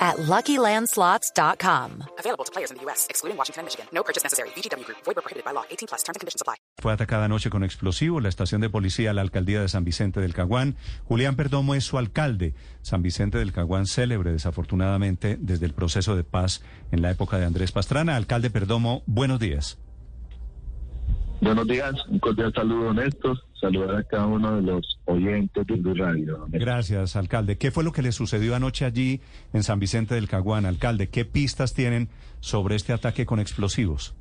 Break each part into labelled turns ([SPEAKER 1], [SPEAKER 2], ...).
[SPEAKER 1] at LuckyLandSlots.com.
[SPEAKER 2] Available to players in the U.S., excluding Washington and Michigan. No purchase necessary. VGW Group. Void prohibited by law. 18 plus. Terms and conditions apply.
[SPEAKER 3] Fue atacada anoche con explosivo la estación de policía, la alcaldía de San Vicente del Caguán. Julián Perdomo es su alcalde. San Vicente del Caguán, célebre desafortunadamente desde el proceso de paz en la época de Andrés Pastrana. Alcalde Perdomo, buenos días.
[SPEAKER 4] Buenos días, un cordial saludo, Néstor. Saludar a cada uno de los oyentes de Blue Radio.
[SPEAKER 3] Gracias, alcalde. ¿Qué fue lo que le sucedió anoche allí en San Vicente del Caguán, alcalde? ¿Qué pistas tienen sobre este ataque con explosivos?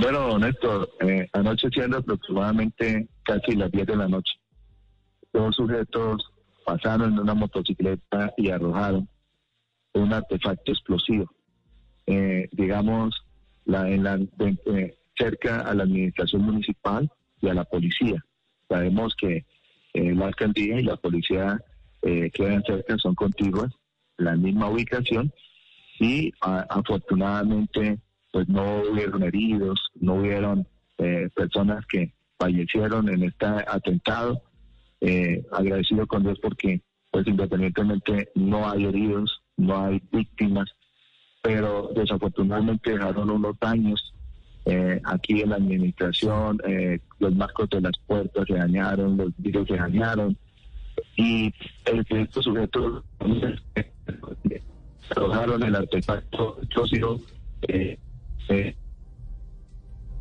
[SPEAKER 4] Bueno, Néstor, eh, anoche siendo aproximadamente casi las 10 de la noche, dos sujetos pasaron en una motocicleta y arrojaron un artefacto explosivo. Eh, digamos, la, en la, eh, cerca a la administración municipal y a la policía. Sabemos que eh, la alcaldía y la policía eh, quedan cerca, son contiguas, la misma ubicación y a- afortunadamente pues no hubieron heridos, no hubieron eh, personas que fallecieron en este atentado. Eh, agradecido con Dios porque pues independientemente no hay heridos, no hay víctimas, pero desafortunadamente dejaron unos daños eh, aquí en la administración, eh, los marcos de las puertas se dañaron, los vidrios se dañaron y el que eh, arrojaron el artefacto explosivo. Eh, eh,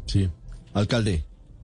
[SPEAKER 5] Sí. Alcalde.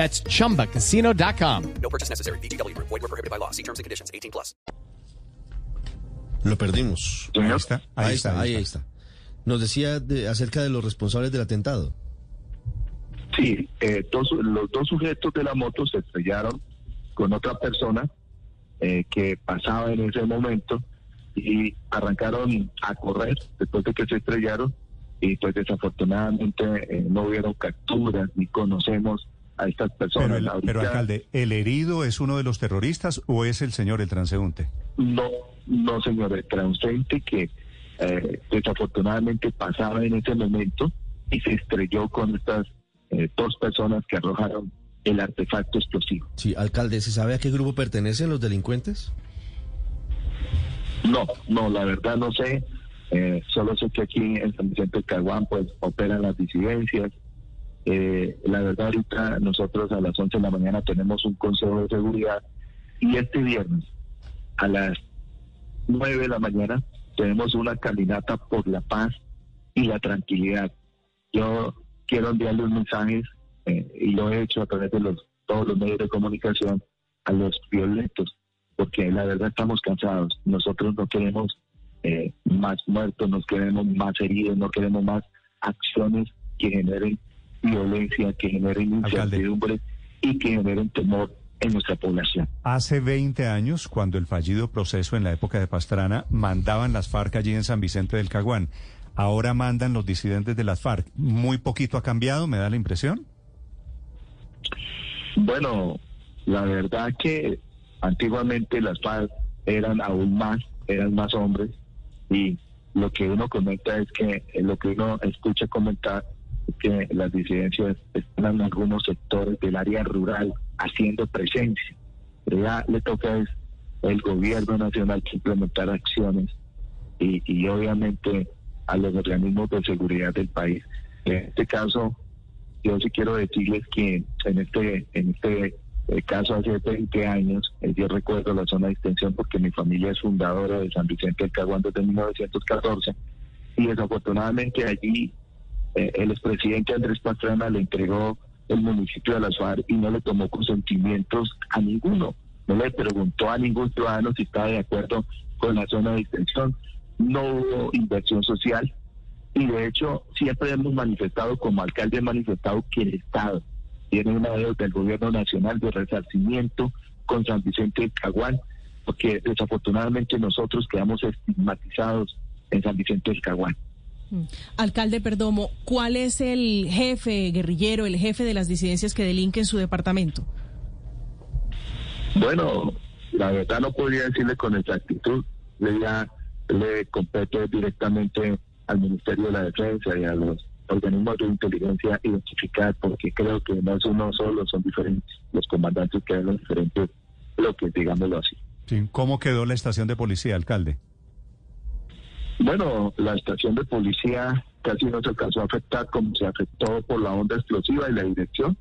[SPEAKER 6] That's chumbacasino.com.
[SPEAKER 2] No purchase necessary. VGW Group. Void where prohibited by law. See terms and conditions. 18 plus.
[SPEAKER 5] Lo perdimos.
[SPEAKER 3] Ahí está,
[SPEAKER 5] Ahí, está, ahí, está. Nos decía de- acerca de los responsables del atentado.
[SPEAKER 4] Sí, eh, dos- los dos sujetos de la moto se estrellaron con otra persona eh, que pasaba en ese momento y arrancaron a correr después de que se estrellaron y pues desafortunadamente eh, no hubieron capturas ni conocemos a estas personas.
[SPEAKER 3] Pero, el-
[SPEAKER 4] Ahorita
[SPEAKER 3] pero, alcalde, ¿el herido es uno de los terroristas o es el señor el transeúnte?
[SPEAKER 4] No, no señor, el transeúnte que eh, desafortunadamente pasaba en ese momento y se estrelló con estas eh, dos personas que arrojaron el artefacto explosivo.
[SPEAKER 5] Sí, alcalde, ¿se sabe a qué grupo pertenecen los delincuentes?
[SPEAKER 4] No, no, la verdad no sé. Eh, solo sé que aquí en San Vicente del Caguán pues operan las disidencias. Eh, la verdad ahorita nosotros a las 11 de la mañana tenemos un consejo de seguridad y este viernes a las 9 de la mañana tenemos una caminata por la paz y la tranquilidad. Yo quiero enviarle un mensaje eh, y lo he hecho a través de los, todos los medios de comunicación a los violentos porque la verdad estamos cansados. Nosotros no queremos eh, más muertos, no queremos más heridos, no queremos más acciones que generen violencia, que generen
[SPEAKER 3] Alcalde.
[SPEAKER 4] incertidumbre y que generen temor en nuestra población.
[SPEAKER 3] Hace 20 años, cuando el fallido proceso en la época de Pastrana mandaban las FARC allí en San Vicente del Caguán. Ahora mandan los disidentes de las FARC. Muy poquito ha cambiado, me da la impresión.
[SPEAKER 4] Bueno, la verdad que antiguamente las FARC eran aún más, eran más hombres y lo que uno comenta es que eh, lo que uno escucha comentar que las disidencias están en algunos sectores del área rural haciendo presencia. Pero ya le toca es el gobierno nacional que implementar acciones y, y obviamente a los organismos de seguridad del país. En este caso, yo sí quiero decirles que en este en este eh, caso hace 20 años, eh, yo recuerdo la zona de extensión porque mi familia es fundadora de San Vicente del Caguán desde 1914 y desafortunadamente allí eh, el expresidente Andrés Pastrana le entregó el municipio de la Suárez y no le tomó consentimientos a ninguno. No le preguntó a ningún ciudadano si estaba de acuerdo con la zona de extensión. No hubo inversión social y de hecho siempre hemos manifestado, como alcalde he manifestado que el Estado tiene una deuda del gobierno nacional de resarcimiento con San Vicente del Caguán, porque desafortunadamente nosotros quedamos estigmatizados en San Vicente del Caguán.
[SPEAKER 7] Mm. Alcalde Perdomo, ¿cuál es el jefe guerrillero, el jefe de las disidencias que delinquen su departamento?
[SPEAKER 4] Bueno, la verdad no podría decirle con exactitud. Le, le compete directamente al Ministerio de la Defensa y a los organismos de inteligencia identificar, porque creo que no es uno solo, son diferentes los comandantes que los diferentes bloques, digámoslo así.
[SPEAKER 3] Sí. ¿Cómo quedó la estación de policía, alcalde?
[SPEAKER 4] Bueno, la estación de policía casi no se alcanzó a afectar como se afectó por la onda explosiva y la dirección.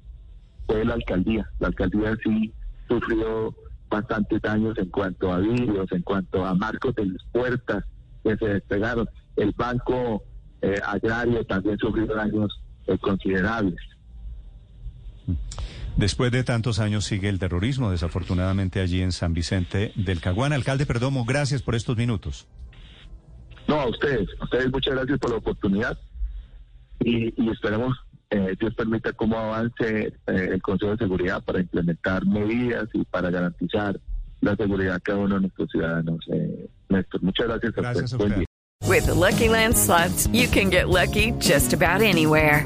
[SPEAKER 4] Fue la alcaldía. La alcaldía sí sufrió bastantes daños en cuanto a vidrios, en cuanto a marcos de las puertas que se despegaron. El banco eh, agrario también sufrió daños eh, considerables.
[SPEAKER 3] Después de tantos años sigue el terrorismo, desafortunadamente allí en San Vicente del Caguán. Alcalde Perdomo, gracias por estos minutos.
[SPEAKER 4] No, a ustedes, a ustedes muchas gracias por la oportunidad y, esperemos, eh, Dios permita cómo avance eh, el Consejo de Seguridad para implementar medidas y para garantizar la seguridad de cada uno de nuestros ciudadanos. Eh, Néstor, muchas gracias.
[SPEAKER 3] Gracias a usted.
[SPEAKER 8] With the Lucky Land slots, you can get lucky just about anywhere.